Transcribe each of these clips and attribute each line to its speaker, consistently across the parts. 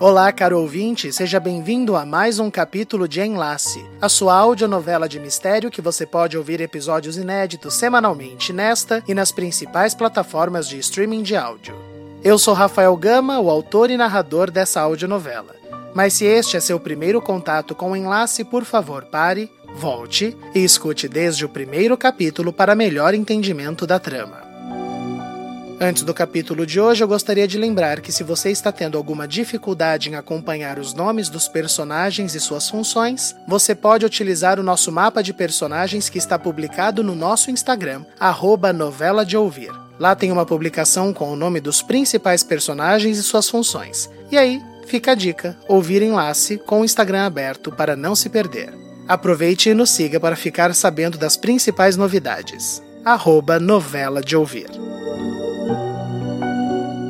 Speaker 1: Olá, caro ouvinte, seja bem-vindo a mais um capítulo de Enlace, a sua audionovela de mistério que você pode ouvir episódios inéditos semanalmente nesta e nas principais plataformas de streaming de áudio. Eu sou Rafael Gama, o autor e narrador dessa audionovela. Mas se este é seu primeiro contato com o Enlace, por favor, pare, volte e escute desde o primeiro capítulo para melhor entendimento da trama. Antes do capítulo de hoje, eu gostaria de lembrar que se você está tendo alguma dificuldade em acompanhar os nomes dos personagens e suas funções, você pode utilizar o nosso mapa de personagens que está publicado no nosso Instagram, novela de ouvir. Lá tem uma publicação com o nome dos principais personagens e suas funções. E aí, fica a dica: ouvir enlace com o Instagram aberto para não se perder. Aproveite e nos siga para ficar sabendo das principais novidades. Arroba novela de ouvir.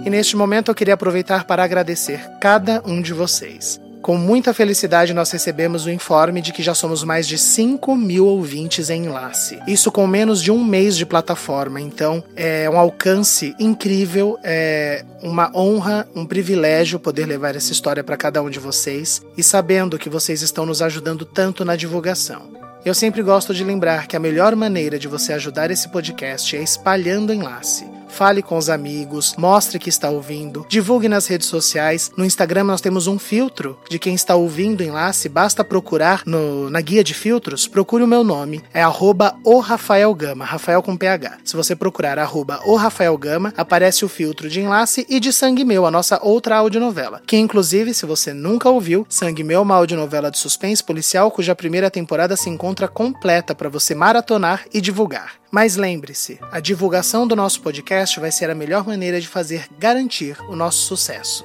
Speaker 1: E neste momento eu queria aproveitar para agradecer cada um de vocês. Com muita felicidade, nós recebemos o informe de que já somos mais de 5 mil ouvintes em enlace. Isso com menos de um mês de plataforma. Então, é um alcance incrível, é uma honra, um privilégio poder levar essa história para cada um de vocês e sabendo que vocês estão nos ajudando tanto na divulgação. Eu sempre gosto de lembrar que a melhor maneira de você ajudar esse podcast é espalhando enlace fale com os amigos, mostre que está ouvindo, divulgue nas redes sociais. No Instagram nós temos um filtro de quem está ouvindo enlace, basta procurar no, na guia de filtros, procure o meu nome, é arroba o Rafael Gama, Rafael com PH. Se você procurar arroba o Rafael Gama, aparece o filtro de enlace e de Sangue Meu, a nossa outra audionovela, que inclusive, se você nunca ouviu, Sangue Meu é uma audionovela de suspense policial cuja primeira temporada se encontra completa para você maratonar e divulgar. Mas lembre-se, a divulgação do nosso podcast vai ser a melhor maneira de fazer garantir o nosso sucesso.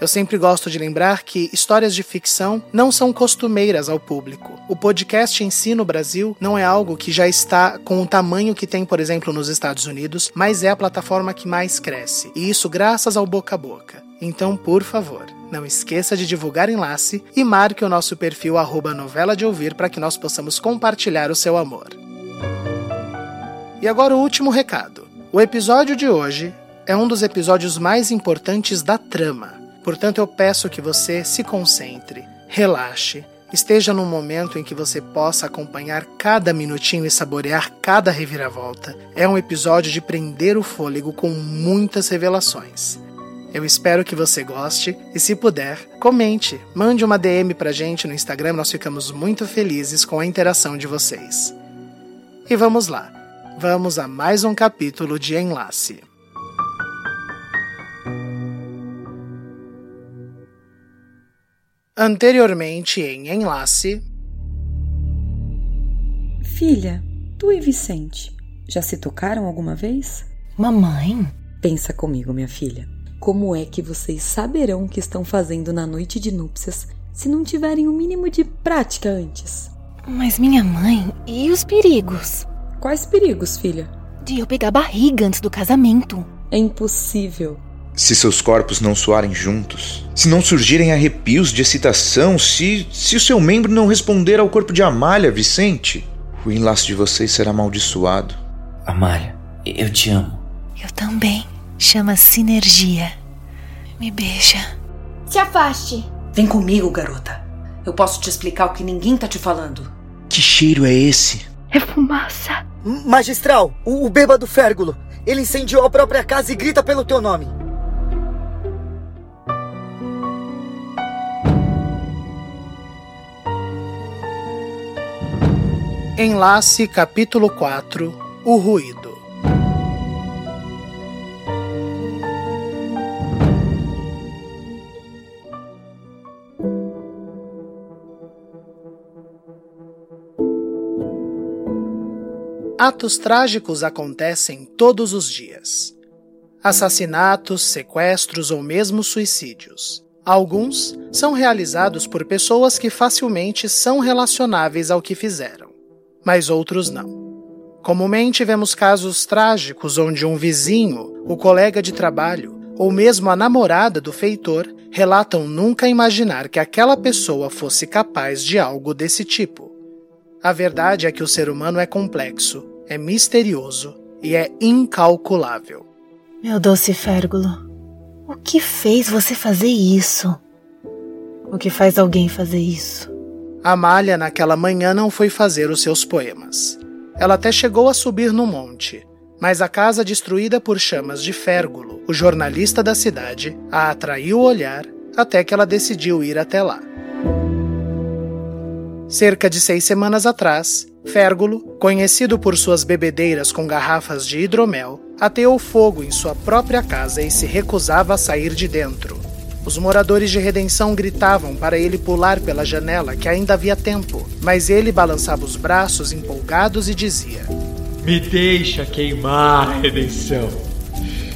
Speaker 1: Eu sempre gosto de lembrar que histórias de ficção não são costumeiras ao público. O podcast em si no Brasil não é algo que já está com o tamanho que tem, por exemplo, nos Estados Unidos, mas é a plataforma que mais cresce. E isso graças ao boca a boca. Então, por favor, não esqueça de divulgar enlace e marque o nosso perfil novela de ouvir para que nós possamos compartilhar o seu amor. E agora o último recado. O episódio de hoje é um dos episódios mais importantes da trama. Portanto, eu peço que você se concentre, relaxe, esteja num momento em que você possa acompanhar cada minutinho e saborear cada reviravolta. É um episódio de prender o fôlego com muitas revelações. Eu espero que você goste e, se puder, comente, mande uma DM pra gente no Instagram, nós ficamos muito felizes com a interação de vocês. E vamos lá vamos a mais um capítulo de Enlace. Anteriormente em Enlace.
Speaker 2: Filha, tu e Vicente já se tocaram alguma vez?
Speaker 3: Mamãe?
Speaker 2: Pensa comigo, minha filha. Como é que vocês saberão o que estão fazendo na noite de núpcias se não tiverem o um mínimo de prática antes?
Speaker 3: Mas minha mãe, e os perigos?
Speaker 2: Quais perigos, filha?
Speaker 3: De eu pegar barriga antes do casamento.
Speaker 2: É impossível.
Speaker 4: Se seus corpos não soarem juntos, se não surgirem arrepios de excitação, se, se o seu membro não responder ao corpo de Amália, Vicente, o enlace de vocês será amaldiçoado.
Speaker 5: Amália, eu te amo.
Speaker 3: Eu também. Chama sinergia. Me beija.
Speaker 6: Se afaste.
Speaker 7: Vem comigo, garota. Eu posso te explicar o que ninguém tá te falando.
Speaker 4: Que cheiro é esse?
Speaker 3: É fumaça.
Speaker 8: Magistral, o, o bêbado Férgulo. Ele incendiou a própria casa e grita pelo teu nome.
Speaker 1: Enlace capítulo 4 O Ruído Atos trágicos acontecem todos os dias. assassinatos, sequestros ou mesmo suicídios. Alguns são realizados por pessoas que facilmente são relacionáveis ao que fizeram, mas outros não. Comumente vemos casos trágicos onde um vizinho, o colega de trabalho ou mesmo a namorada do feitor relatam nunca imaginar que aquela pessoa fosse capaz de algo desse tipo. A verdade é que o ser humano é complexo, é misterioso e é incalculável.
Speaker 3: Meu doce Férgulo, o que fez você fazer isso? O que faz alguém fazer isso?
Speaker 1: Amália, naquela manhã, não foi fazer os seus poemas. Ela até chegou a subir no monte, mas a casa destruída por chamas de Férgulo, o jornalista da cidade, a atraiu o olhar até que ela decidiu ir até lá. Cerca de seis semanas atrás, Férgulo, conhecido por suas bebedeiras com garrafas de hidromel, ateou fogo em sua própria casa e se recusava a sair de dentro. Os moradores de Redenção gritavam para ele pular pela janela, que ainda havia tempo, mas ele balançava os braços empolgados e dizia:
Speaker 6: Me deixa queimar, Redenção.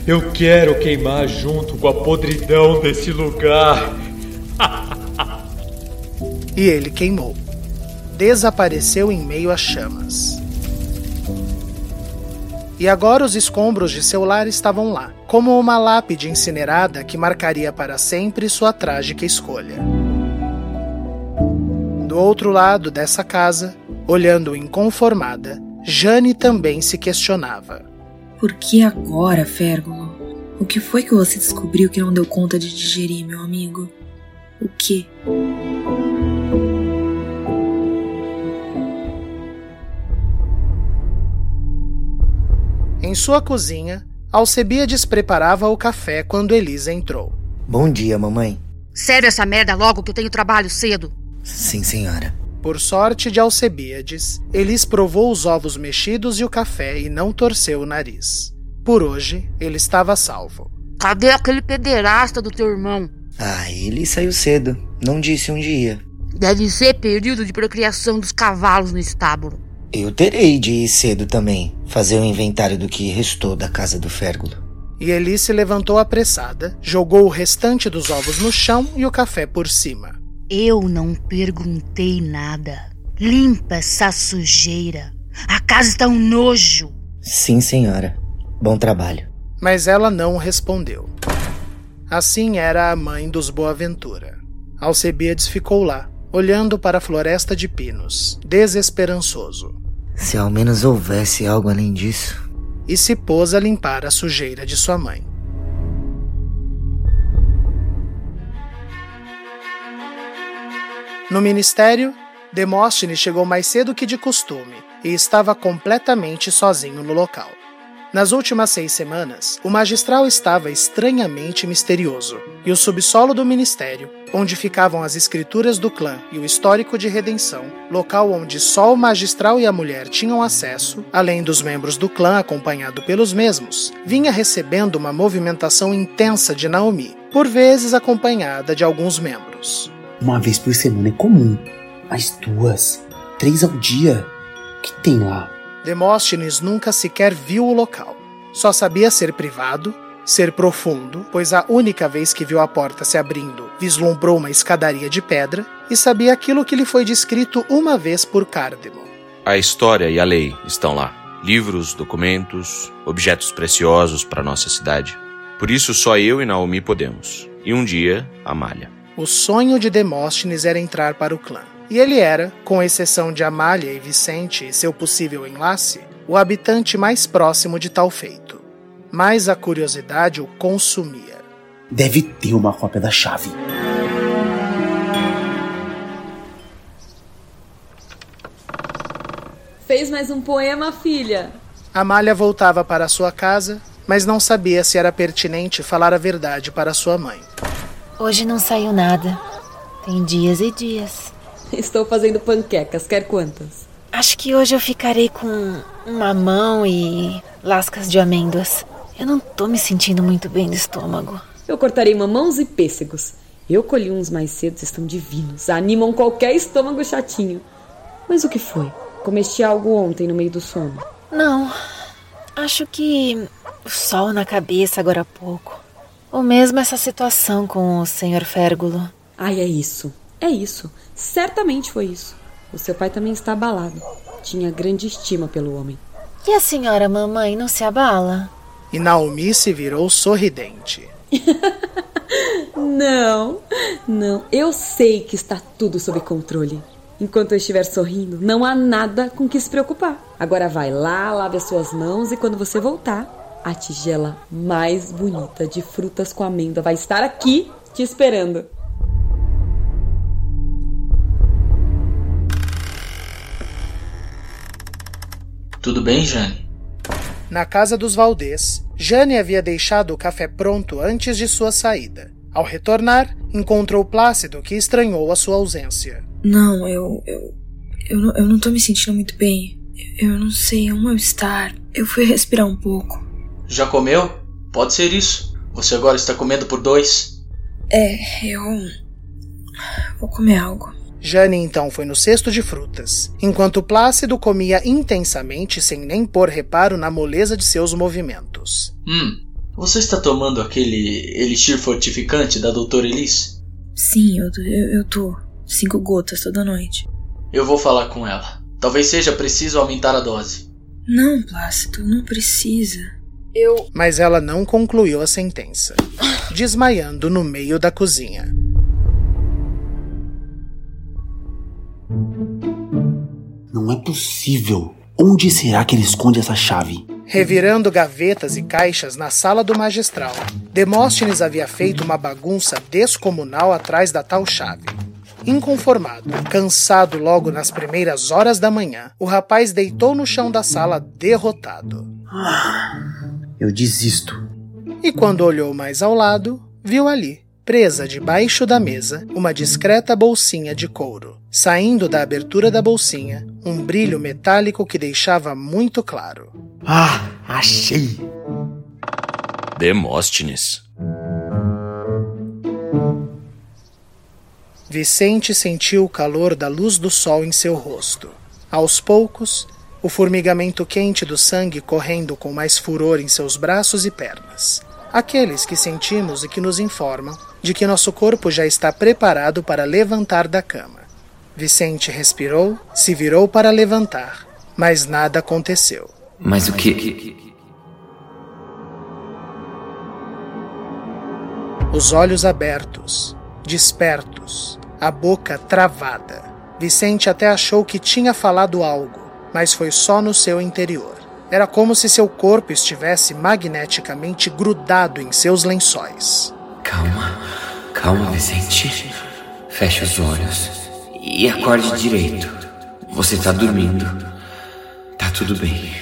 Speaker 6: Eu quero queimar junto com a podridão desse lugar.
Speaker 1: e ele queimou. Desapareceu em meio às chamas. E agora os escombros de seu lar estavam lá, como uma lápide incinerada que marcaria para sempre sua trágica escolha. Do outro lado dessa casa, olhando inconformada, Jane também se questionava.
Speaker 2: Por que agora, Férgulo? O que foi que você descobriu que não deu conta de digerir, meu amigo? O que?
Speaker 1: Em sua cozinha, Alcebiades preparava o café quando Elisa entrou.
Speaker 8: Bom dia, mamãe.
Speaker 9: Sério essa merda logo que eu tenho trabalho cedo?
Speaker 8: Sim, senhora.
Speaker 1: Por sorte de Alcebiades, Elis provou os ovos mexidos e o café e não torceu o nariz. Por hoje, ele estava salvo.
Speaker 9: Cadê aquele pederasta do teu irmão?
Speaker 8: Ah, ele saiu cedo. Não disse um dia.
Speaker 9: Deve ser período de procriação dos cavalos no estábulo.
Speaker 8: Eu terei de ir cedo também, fazer o um inventário do que restou da casa do Férgulo.
Speaker 1: E Eli se levantou apressada, jogou o restante dos ovos no chão e o café por cima.
Speaker 9: Eu não perguntei nada. Limpa essa sujeira. A casa está um nojo.
Speaker 8: Sim, senhora. Bom trabalho.
Speaker 1: Mas ela não respondeu. Assim era a mãe dos Boaventura. Alcebiades ficou lá, olhando para a floresta de pinos, desesperançoso.
Speaker 8: Se ao menos houvesse algo além disso.
Speaker 1: E se pôs a limpar a sujeira de sua mãe. No ministério, Demóstenes chegou mais cedo que de costume e estava completamente sozinho no local. Nas últimas seis semanas, o magistral estava estranhamente misterioso, e o subsolo do ministério, onde ficavam as escrituras do clã e o histórico de redenção, local onde só o magistral e a mulher tinham acesso, além dos membros do clã acompanhado pelos mesmos, vinha recebendo uma movimentação intensa de Naomi, por vezes acompanhada de alguns membros.
Speaker 10: Uma vez por semana é comum, mas duas, três ao dia. O que tem lá?
Speaker 1: Demóstenes nunca sequer viu o local. Só sabia ser privado, ser profundo, pois a única vez que viu a porta se abrindo vislumbrou uma escadaria de pedra e sabia aquilo que lhe foi descrito uma vez por Cardemon.
Speaker 11: A história e a lei estão lá. Livros, documentos, objetos preciosos para nossa cidade. Por isso só eu e Naomi podemos. E um dia, Amália.
Speaker 1: O sonho de Demóstenes era entrar para o clã. E ele era, com exceção de Amália e Vicente e seu possível enlace, o habitante mais próximo de tal feito. Mas a curiosidade o consumia.
Speaker 10: Deve ter uma cópia da chave.
Speaker 2: Fez mais um poema, filha?
Speaker 1: Amália voltava para sua casa, mas não sabia se era pertinente falar a verdade para sua mãe.
Speaker 3: Hoje não saiu nada. Tem dias e dias.
Speaker 2: Estou fazendo panquecas, quer quantas?
Speaker 3: Acho que hoje eu ficarei com mamão e lascas de amêndoas. Eu não tô me sentindo muito bem do estômago.
Speaker 2: Eu cortarei mamãos e pêssegos. Eu colhi uns mais cedo, estão divinos. Animam qualquer estômago chatinho. Mas o que foi? Comeste algo ontem no meio do sono?
Speaker 3: Não. Acho que o sol na cabeça agora há pouco. Ou mesmo essa situação com o Sr. Férgulo.
Speaker 2: Ai, é isso. É isso. Certamente foi isso. O seu pai também está abalado. Tinha grande estima pelo homem.
Speaker 3: E a senhora mamãe não se abala?
Speaker 1: E Naomi se virou sorridente.
Speaker 2: não, não. Eu sei que está tudo sob controle. Enquanto eu estiver sorrindo, não há nada com que se preocupar. Agora vai lá, lave as suas mãos e quando você voltar, a tigela mais bonita de frutas com amêndoa vai estar aqui te esperando.
Speaker 5: Tudo bem, Jane?
Speaker 1: Na casa dos Valdez, Jane havia deixado o café pronto antes de sua saída. Ao retornar, encontrou Plácido, que estranhou a sua ausência.
Speaker 12: Não, eu. Eu, eu, não, eu não tô me sentindo muito bem. Eu não sei, é um mal-estar. Eu fui respirar um pouco.
Speaker 5: Já comeu? Pode ser isso. Você agora está comendo por dois?
Speaker 12: É, eu. Vou comer algo.
Speaker 1: Jane então foi no cesto de frutas, enquanto Plácido comia intensamente sem nem pôr reparo na moleza de seus movimentos.
Speaker 5: Hum, você está tomando aquele elixir fortificante da doutora Elise?
Speaker 12: Sim, eu, eu, eu tô. Cinco gotas toda noite.
Speaker 5: Eu vou falar com ela. Talvez seja preciso aumentar a dose.
Speaker 12: Não, Plácido, não precisa.
Speaker 1: Eu. Mas ela não concluiu a sentença, desmaiando no meio da cozinha.
Speaker 10: Não é possível. Onde será que ele esconde essa chave?
Speaker 1: Revirando gavetas e caixas na sala do magistral, Demóstenes havia feito uma bagunça descomunal atrás da tal chave. Inconformado, cansado logo nas primeiras horas da manhã, o rapaz deitou no chão da sala derrotado.
Speaker 10: Eu desisto.
Speaker 1: E quando olhou mais ao lado, viu ali, presa debaixo da mesa, uma discreta bolsinha de couro. Saindo da abertura da bolsinha, um brilho metálico que deixava muito claro.
Speaker 10: Ah, achei!
Speaker 11: Demóstenes.
Speaker 1: Vicente sentiu o calor da luz do sol em seu rosto. Aos poucos, o formigamento quente do sangue correndo com mais furor em seus braços e pernas. Aqueles que sentimos e que nos informam de que nosso corpo já está preparado para levantar da cama. Vicente respirou, se virou para levantar, mas nada aconteceu.
Speaker 5: Mas o que?
Speaker 1: Os olhos abertos, despertos, a boca travada. Vicente até achou que tinha falado algo, mas foi só no seu interior. Era como se seu corpo estivesse magneticamente grudado em seus lençóis.
Speaker 5: Calma, calma, Vicente. Feche os olhos e acorde direito. Você tá dormindo. Tá tudo bem.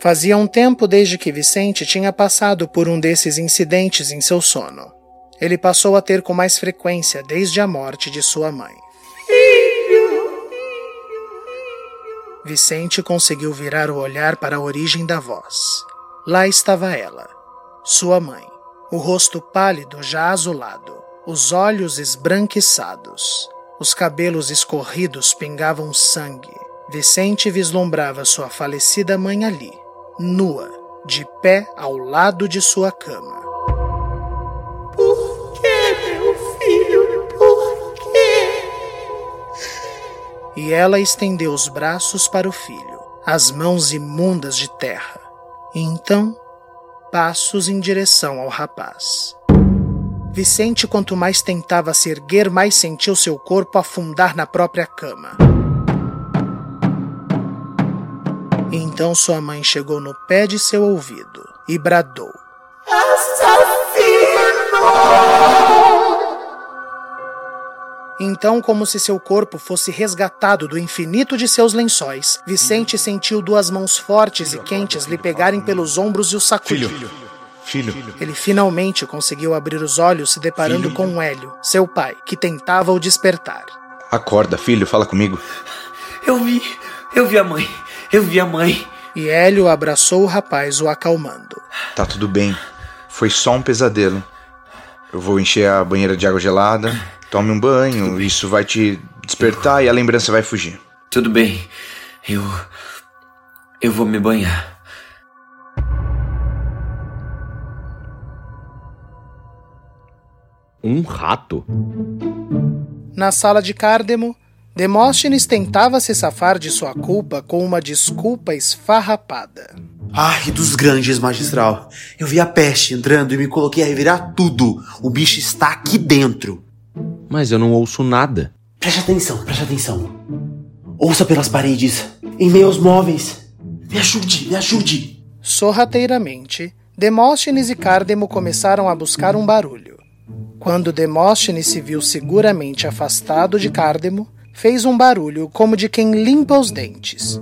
Speaker 1: Fazia um tempo desde que Vicente tinha passado por um desses incidentes em seu sono. Ele passou a ter com mais frequência desde a morte de sua mãe. Vicente conseguiu virar o olhar para a origem da voz. Lá estava ela, sua mãe, o rosto pálido já azulado, os olhos esbranquiçados, os cabelos escorridos pingavam sangue. Vicente vislumbrava sua falecida mãe ali, nua, de pé ao lado de sua cama. E ela estendeu os braços para o filho, as mãos imundas de terra. E então, passos em direção ao rapaz. Vicente, quanto mais tentava se erguer, mais sentiu seu corpo afundar na própria cama. Então sua mãe chegou no pé de seu ouvido e bradou:
Speaker 13: Assassino!
Speaker 1: Então, como se seu corpo fosse resgatado do infinito de seus lençóis, Vicente sentiu duas mãos fortes e quentes lhe pegarem pelos ombros e o sacudir.
Speaker 4: Filho, filho.
Speaker 1: Ele finalmente conseguiu abrir os olhos, se deparando
Speaker 4: Filho.
Speaker 1: com Hélio, seu pai, que tentava o despertar.
Speaker 4: Acorda, filho, fala comigo.
Speaker 5: Eu vi, eu vi a mãe, eu vi a mãe.
Speaker 1: E Hélio abraçou o rapaz, o acalmando.
Speaker 4: Tá tudo bem. Foi só um pesadelo. Eu vou encher a banheira de água gelada. Tome um banho, isso vai te despertar eu... e a lembrança vai fugir.
Speaker 5: Tudo bem. Eu. Eu vou me banhar.
Speaker 11: Um rato?
Speaker 1: Na sala de Cardemo, Demóstenes tentava se safar de sua culpa com uma desculpa esfarrapada.
Speaker 10: Ai, ah, dos grandes, magistral. Eu vi a peste entrando e me coloquei a revirar tudo. O bicho está aqui dentro.
Speaker 11: Mas eu não ouço nada.
Speaker 10: Preste atenção, preste atenção. Ouça pelas paredes, em meio aos móveis. Me ajude, me ajude.
Speaker 1: Sorrateiramente, Demóstenes e Cárdemo começaram a buscar um barulho. Quando Demóstenes se viu seguramente afastado de Cárdemo, fez um barulho como de quem limpa os dentes.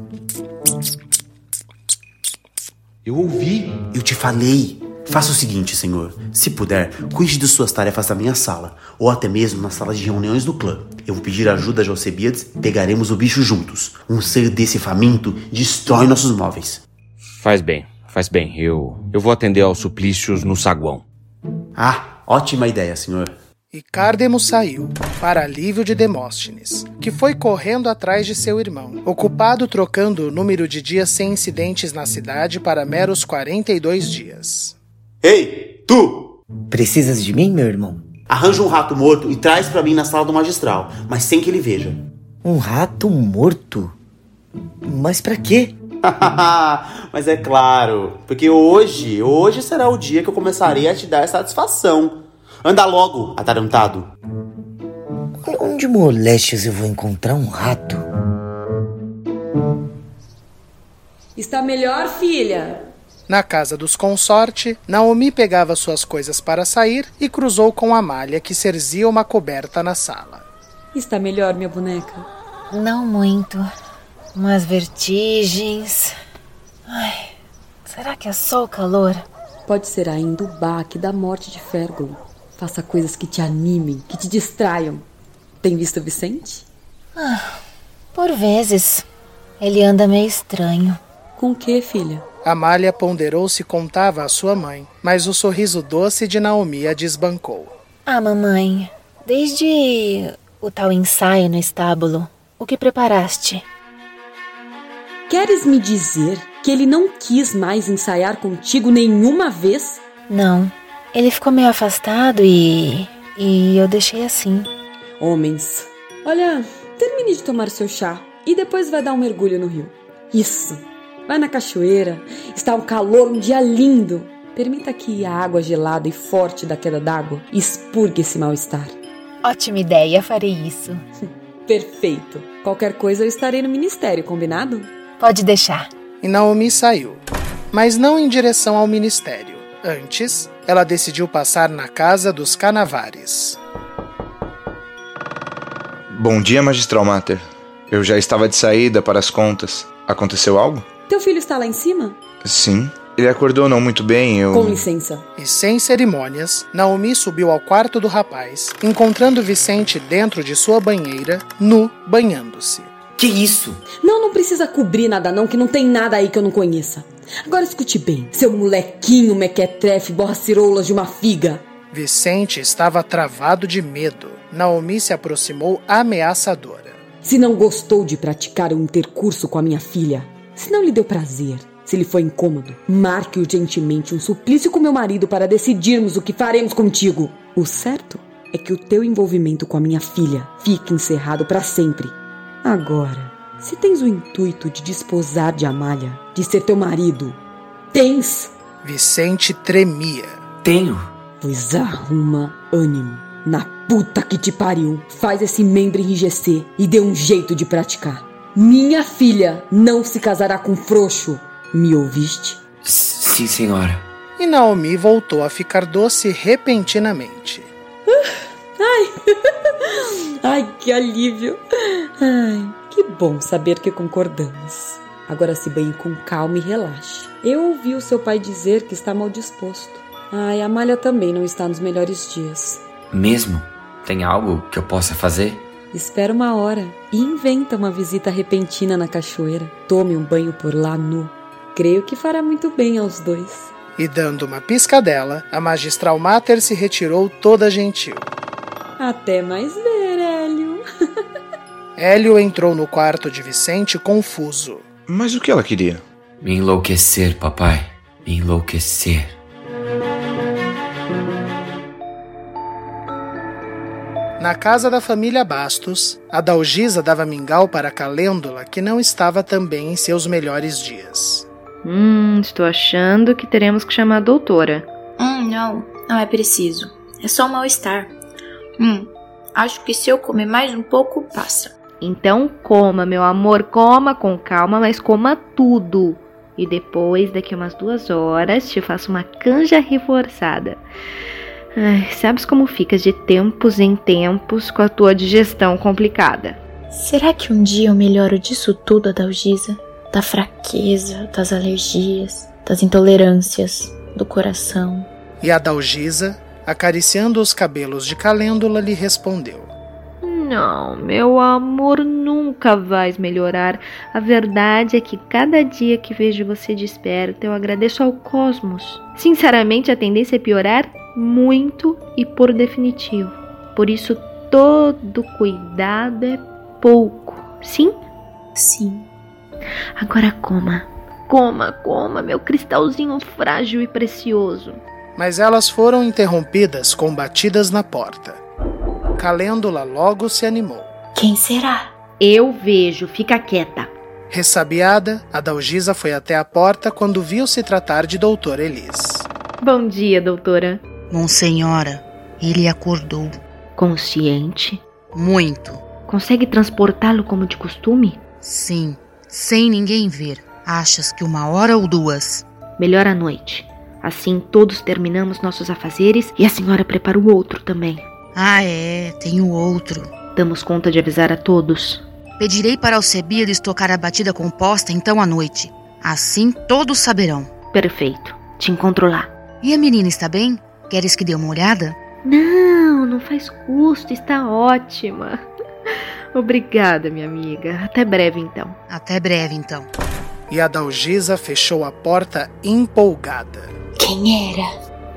Speaker 10: Eu ouvi. Eu te falei. Faça o seguinte, senhor. Se puder, cuide de suas tarefas na minha sala, ou até mesmo na sala de reuniões do clã. Eu vou pedir ajuda a Alcebiades e pegaremos o bicho juntos. Um ser desse faminto destrói nossos móveis.
Speaker 11: Faz bem, faz bem. Eu, eu vou atender aos suplícios no saguão.
Speaker 10: Ah, ótima ideia, senhor.
Speaker 1: E Cárdemo saiu, para alívio de Demóstenes, que foi correndo atrás de seu irmão, ocupado trocando o número de dias sem incidentes na cidade para meros 42 dias.
Speaker 10: Ei, tu!
Speaker 8: Precisas de mim, meu irmão?
Speaker 10: Arranja um rato morto e traz para mim na sala do magistral, mas sem que ele veja.
Speaker 8: Um rato morto? Mas para quê?
Speaker 10: mas é claro, porque hoje, hoje será o dia que eu começarei a te dar satisfação. Anda logo, atarantado.
Speaker 8: Onde molestes eu vou encontrar um rato?
Speaker 2: Está melhor, filha?
Speaker 1: Na casa dos consorte, Naomi pegava suas coisas para sair e cruzou com Amália, que serzia uma coberta na sala.
Speaker 2: Está melhor, minha boneca?
Speaker 3: Não muito. Umas vertigens. Ai, será que é só o calor?
Speaker 2: Pode ser ainda o baque da morte de Férgulo. Faça coisas que te animem, que te distraiam. Tem visto o Vicente?
Speaker 3: Ah, por vezes. Ele anda meio estranho.
Speaker 2: Com o que, filha?
Speaker 1: Amália ponderou se contava à sua mãe, mas o sorriso doce de Naomi a desbancou.
Speaker 3: Ah, mamãe, desde o tal ensaio no estábulo, o que preparaste?
Speaker 2: Queres me dizer que ele não quis mais ensaiar contigo nenhuma vez?
Speaker 3: Não. Ele ficou meio afastado e. e eu deixei assim.
Speaker 2: Homens. Olha, termine de tomar seu chá e depois vai dar um mergulho no rio. Isso. Vai na cachoeira. Está um calor, um dia lindo. Permita que a água gelada e forte da queda d'água expurgue esse mal-estar.
Speaker 3: Ótima ideia, farei isso.
Speaker 2: Perfeito. Qualquer coisa eu estarei no ministério, combinado?
Speaker 3: Pode deixar.
Speaker 1: E Naomi saiu, mas não em direção ao ministério. Antes, ela decidiu passar na casa dos Canavares.
Speaker 4: Bom dia, Magistral Mater. Eu já estava de saída para as contas. Aconteceu algo?
Speaker 2: Teu filho está lá em cima?
Speaker 4: Sim. Ele acordou não muito bem, eu.
Speaker 2: Com licença.
Speaker 1: E sem cerimônias, Naomi subiu ao quarto do rapaz, encontrando Vicente dentro de sua banheira, nu, banhando-se.
Speaker 10: Que isso?
Speaker 2: Não, não precisa cobrir nada não, que não tem nada aí que eu não conheça. Agora escute bem, seu molequinho mequetrefe borra-ciroulas de uma figa.
Speaker 1: Vicente estava travado de medo. Naomi se aproximou ameaçadora.
Speaker 2: Se não gostou de praticar um intercurso com a minha filha, se não lhe deu prazer, se lhe foi incômodo, marque urgentemente um suplício com meu marido para decidirmos o que faremos contigo. O certo é que o teu envolvimento com a minha filha fique encerrado para sempre. Agora, se tens o intuito de desposar de Amália, de ser teu marido, tens.
Speaker 1: Vicente tremia.
Speaker 10: Tenho.
Speaker 2: Pois arruma ânimo. Na puta que te pariu, faz esse membro enrijecer e dê um jeito de praticar. Minha filha não se casará com frouxo. Me ouviste?
Speaker 5: Sim, senhora.
Speaker 1: E Naomi voltou a ficar doce repentinamente.
Speaker 2: Ai, ai, que alívio. Ai, que bom saber que concordamos. Agora se banhe com calma e relaxe. Eu ouvi o seu pai dizer que está mal disposto. Ai, a Malha também não está nos melhores dias.
Speaker 5: Mesmo? Tem algo que eu possa fazer?
Speaker 2: Espera uma hora e inventa uma visita repentina na cachoeira. Tome um banho por lá nu. Creio que fará muito bem aos dois.
Speaker 1: E dando uma piscadela, a magistral Mater se retirou toda gentil.
Speaker 2: Até mais ver, Hélio.
Speaker 1: Hélio entrou no quarto de Vicente confuso.
Speaker 4: Mas o que ela queria?
Speaker 5: Me enlouquecer, papai. Me enlouquecer.
Speaker 1: Na casa da família Bastos, a Dalgisa dava mingau para Calêndula, que não estava também em seus melhores dias.
Speaker 14: Hum, estou achando que teremos que chamar a doutora.
Speaker 12: Hum, não, não é preciso. É só um mal-estar. Hum, acho que se eu comer mais um pouco, passa.
Speaker 14: Então coma, meu amor, coma com calma, mas coma tudo. E depois, daqui umas duas horas, te faço uma canja reforçada. Ai, sabes como ficas de tempos em tempos com a tua digestão complicada.
Speaker 12: Será que um dia eu melhoro disso tudo, Adalgisa? Da fraqueza, das alergias, das intolerâncias, do coração.
Speaker 1: E a Dalgisa, acariciando os cabelos de Calêndula, lhe respondeu:
Speaker 14: Não, meu amor, nunca vais melhorar. A verdade é que cada dia que vejo você desperta, eu agradeço ao cosmos. Sinceramente, a tendência é piorar muito e por definitivo. Por isso, todo cuidado é pouco. Sim?
Speaker 12: Sim.
Speaker 14: Agora coma. Coma, coma, meu cristalzinho frágil e precioso.
Speaker 1: Mas elas foram interrompidas com batidas na porta. Calêndula logo se animou.
Speaker 12: Quem será?
Speaker 14: Eu vejo, fica quieta.
Speaker 1: Ressabiada, a Dalgisa foi até a porta quando viu se tratar de Doutor Elis.
Speaker 14: Bom dia, doutora.
Speaker 9: Monsenhora, ele acordou.
Speaker 14: Consciente?
Speaker 9: Muito.
Speaker 14: Consegue transportá-lo como de costume?
Speaker 9: Sim, sem ninguém ver. Achas que uma hora ou duas?
Speaker 14: Melhor à noite. Assim todos terminamos nossos afazeres e a senhora prepara o outro também.
Speaker 9: Ah, é, tem o outro.
Speaker 14: Damos conta de avisar a todos.
Speaker 9: Pedirei para Alcebiades tocar a batida composta então à noite. Assim todos saberão.
Speaker 14: Perfeito. Te encontro lá.
Speaker 9: E a menina está bem? Queres que dê uma olhada?
Speaker 14: Não, não faz custo, está ótima. Obrigada, minha amiga. Até breve então.
Speaker 9: Até breve então.
Speaker 1: E a Dalgisa fechou a porta empolgada.
Speaker 12: Quem era?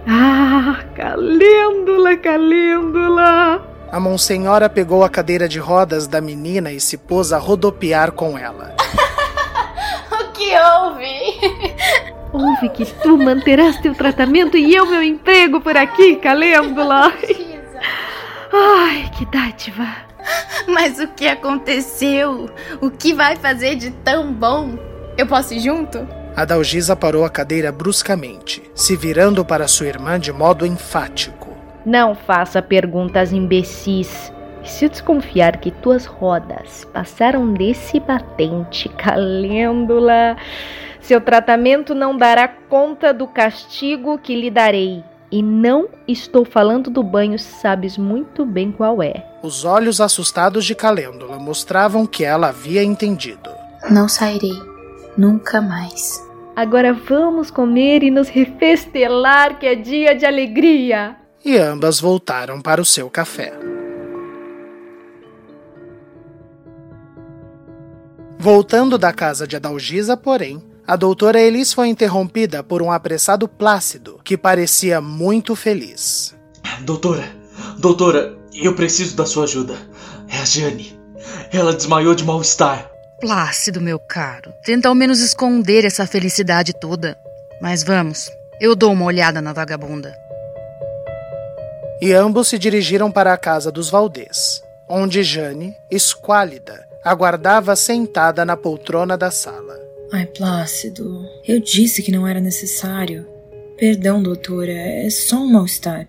Speaker 14: Ah, calêndula, calêndula!
Speaker 1: A monsenhora pegou a cadeira de rodas da menina e se pôs a rodopiar com ela.
Speaker 12: o que houve?
Speaker 14: Houve que tu manterás teu tratamento e eu meu emprego por aqui, calêndula. Ai, que dádiva.
Speaker 12: Mas o que aconteceu? O que vai fazer de tão bom? Eu posso ir junto?
Speaker 1: A Dalgisa parou a cadeira bruscamente, se virando para sua irmã de modo enfático.
Speaker 14: Não faça perguntas imbecis. E se eu desconfiar que tuas rodas passaram desse batente, calêndula, seu tratamento não dará conta do castigo que lhe darei. E não estou falando do banho, sabes muito bem qual é.
Speaker 1: Os olhos assustados de Calêndula mostravam que ela havia entendido.
Speaker 12: Não sairei. Nunca mais.
Speaker 14: Agora vamos comer e nos refestelar, que é dia de alegria.
Speaker 1: E ambas voltaram para o seu café. Voltando da casa de Adalgisa, porém, a doutora Elis foi interrompida por um apressado Plácido, que parecia muito feliz.
Speaker 15: Doutora, doutora, eu preciso da sua ajuda. É a Jane. Ela desmaiou de mal-estar.
Speaker 9: Plácido, meu caro, tenta ao menos esconder essa felicidade toda. Mas vamos, eu dou uma olhada na vagabunda.
Speaker 1: E ambos se dirigiram para a casa dos Valdez, onde Jane, esquálida, aguardava sentada na poltrona da sala.
Speaker 12: Ai, Plácido, eu disse que não era necessário. Perdão, doutora, é só um mal-estar.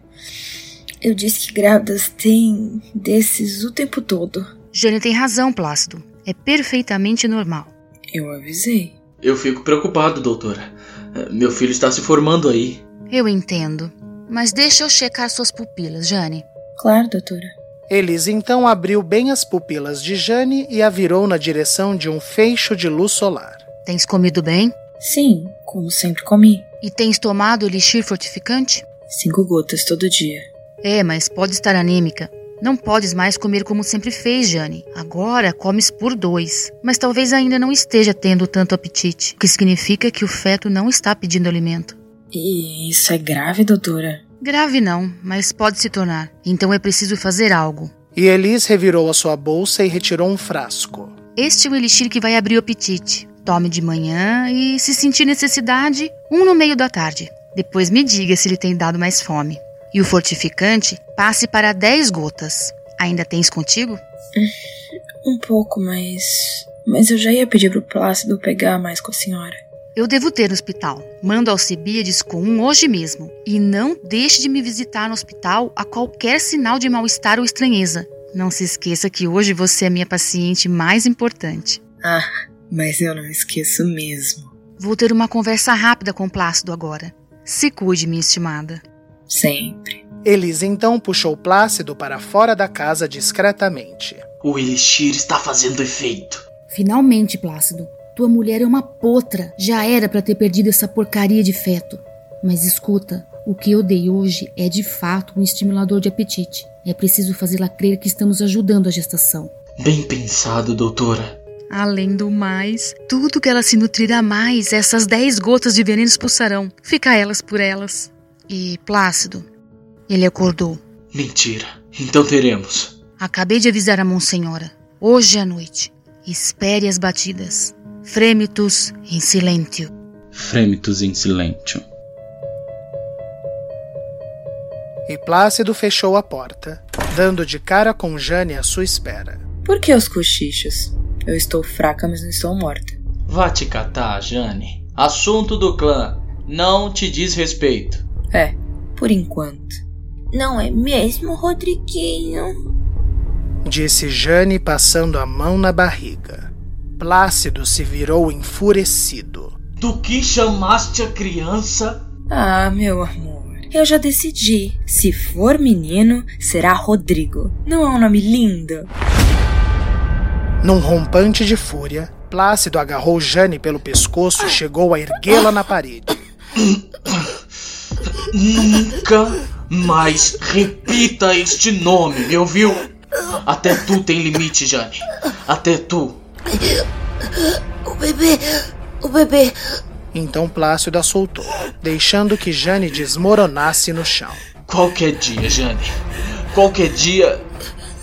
Speaker 12: Eu disse que grávidas têm desses o tempo todo.
Speaker 9: Jane tem razão, Plácido. É perfeitamente normal.
Speaker 12: Eu avisei.
Speaker 15: Eu fico preocupado, doutora. Meu filho está se formando aí.
Speaker 9: Eu entendo. Mas deixa eu checar suas pupilas, Jane.
Speaker 12: Claro, doutora.
Speaker 1: Elis então abriu bem as pupilas de Jane e a virou na direção de um feixo de luz solar.
Speaker 9: Tens comido bem?
Speaker 12: Sim, como sempre comi.
Speaker 9: E tens tomado elixir fortificante?
Speaker 12: Cinco gotas todo dia.
Speaker 9: É, mas pode estar anêmica. Não podes mais comer como sempre fez, Jane. Agora comes por dois. Mas talvez ainda não esteja tendo tanto apetite, o que significa que o feto não está pedindo alimento.
Speaker 12: E isso é grave, doutora?
Speaker 9: Grave não, mas pode se tornar. Então é preciso fazer algo.
Speaker 1: E Elis revirou a sua bolsa e retirou um frasco.
Speaker 9: Este é o elixir que vai abrir o apetite. Tome de manhã e, se sentir necessidade, um no meio da tarde. Depois me diga se lhe tem dado mais fome. E o fortificante, passe para 10 gotas. Ainda tens contigo?
Speaker 12: Um pouco, mas. Mas eu já ia pedir pro Plácido pegar mais com a senhora.
Speaker 9: Eu devo ter no hospital. Mando Alcibiades com um hoje mesmo. E não deixe de me visitar no hospital a qualquer sinal de mal-estar ou estranheza. Não se esqueça que hoje você é minha paciente mais importante.
Speaker 12: Ah, mas eu não esqueço mesmo.
Speaker 9: Vou ter uma conversa rápida com Plácido agora. Se cuide, minha estimada.
Speaker 12: Sempre.
Speaker 1: Elisa então puxou Plácido para fora da casa discretamente.
Speaker 15: O elixir está fazendo efeito.
Speaker 9: Finalmente, Plácido. Tua mulher é uma potra. Já era para ter perdido essa porcaria de feto. Mas escuta, o que eu dei hoje é de fato um estimulador de apetite. É preciso fazê-la crer que estamos ajudando a gestação.
Speaker 15: Bem pensado, doutora.
Speaker 9: Além do mais, tudo que ela se nutrirá mais, essas dez gotas de veneno expulsarão. Fica elas por elas. E Plácido, ele acordou.
Speaker 15: Mentira. Então teremos.
Speaker 9: Acabei de avisar a Monsenhora. Hoje à noite. Espere as batidas. Fremitus in silentio.
Speaker 16: Fremitus in silentio.
Speaker 1: E Plácido fechou a porta, dando de cara com Jane à sua espera.
Speaker 12: Por que os cochichos? Eu estou fraca, mas não estou morta.
Speaker 15: Vá te catar, Jane. Assunto do clã. Não te diz respeito.
Speaker 12: É, por enquanto.
Speaker 13: Não é mesmo, Rodriguinho?
Speaker 1: Disse Jane passando a mão na barriga. Plácido se virou enfurecido.
Speaker 15: Do que chamaste a criança?
Speaker 12: Ah, meu amor. Eu já decidi. Se for menino, será Rodrigo. Não é um nome lindo?
Speaker 1: Num rompante de fúria, Plácido agarrou Jane pelo pescoço e chegou a erguê-la na parede.
Speaker 15: Nunca mais repita este nome, me ouviu? Até tu tem limite, Jane. Até tu.
Speaker 13: O bebê. O bebê.
Speaker 1: Então Plácido a soltou, deixando que Jane desmoronasse no chão.
Speaker 15: Qualquer dia, Jane. Qualquer dia.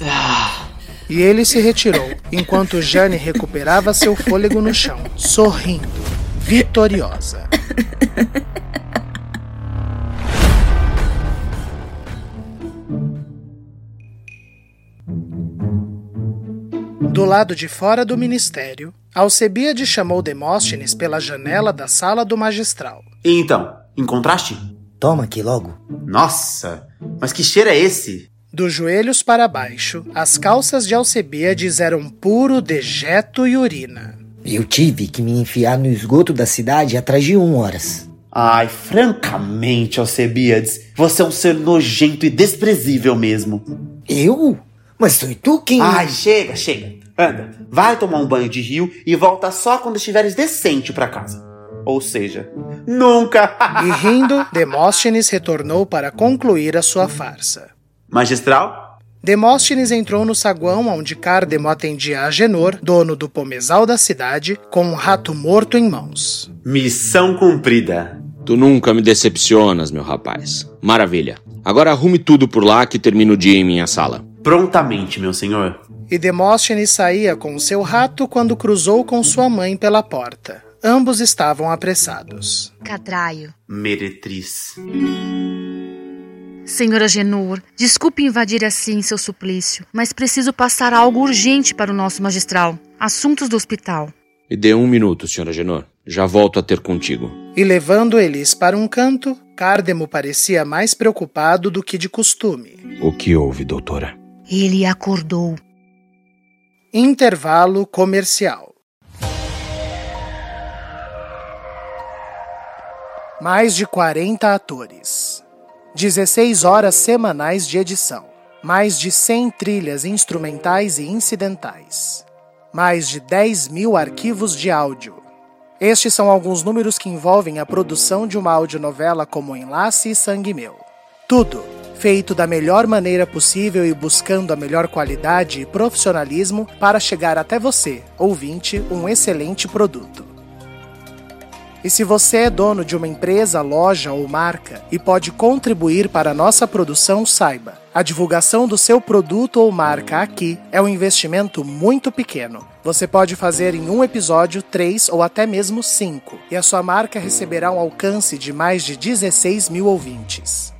Speaker 15: Ah.
Speaker 1: E ele se retirou, enquanto Jane recuperava seu fôlego no chão, sorrindo, vitoriosa. Do lado de fora do ministério, Alcebiades chamou Demóstenes pela janela da sala do magistral.
Speaker 10: E então, encontraste?
Speaker 8: Toma aqui logo.
Speaker 10: Nossa, mas que cheiro é esse?
Speaker 1: Dos joelhos para baixo, as calças de Alcebiades eram puro dejeto e urina.
Speaker 8: Eu tive que me enfiar no esgoto da cidade atrás de um horas.
Speaker 10: Ai, francamente, Alcebiades, você é um ser nojento e desprezível mesmo.
Speaker 8: Eu? Mas foi tu quem.
Speaker 10: Ai, chega, chega. Anda, vai tomar um banho de rio e volta só quando estiveres decente para casa. Ou seja, nunca!
Speaker 1: e rindo, Demóstenes retornou para concluir a sua farsa.
Speaker 10: Magistral?
Speaker 1: Demóstenes entrou no saguão onde Cardemo atendia a Agenor, dono do pomezal da cidade, com um rato morto em mãos.
Speaker 10: Missão cumprida.
Speaker 11: Tu nunca me decepcionas, meu rapaz. Maravilha. Agora arrume tudo por lá que termino o dia em minha sala.
Speaker 10: Prontamente, meu senhor.
Speaker 1: E Demóstenes saía com seu rato quando cruzou com sua mãe pela porta. Ambos estavam apressados.
Speaker 9: Catraio.
Speaker 10: Meretriz.
Speaker 9: Senhora Genor, desculpe invadir assim seu suplício, mas preciso passar algo urgente para o nosso magistral. Assuntos do hospital.
Speaker 11: Me dê um minuto, senhora Genor. Já volto a ter contigo.
Speaker 1: E levando eles para um canto, Cardemo parecia mais preocupado do que de costume.
Speaker 11: O que houve, doutora?
Speaker 9: Ele acordou.
Speaker 1: Intervalo comercial. Mais de 40 atores. 16 horas semanais de edição. Mais de 100 trilhas instrumentais e incidentais. Mais de 10 mil arquivos de áudio. Estes são alguns números que envolvem a produção de uma audionovela como Enlace e Sangue Meu. Tudo feito da melhor maneira possível e buscando a melhor qualidade e profissionalismo para chegar até você, ouvinte, um excelente produto. E se você é dono de uma empresa, loja ou marca e pode contribuir para a nossa produção, saiba. A divulgação do seu produto ou marca aqui é um investimento muito pequeno. Você pode fazer em um episódio três ou até mesmo cinco, e a sua marca receberá um alcance de mais de 16 mil ouvintes.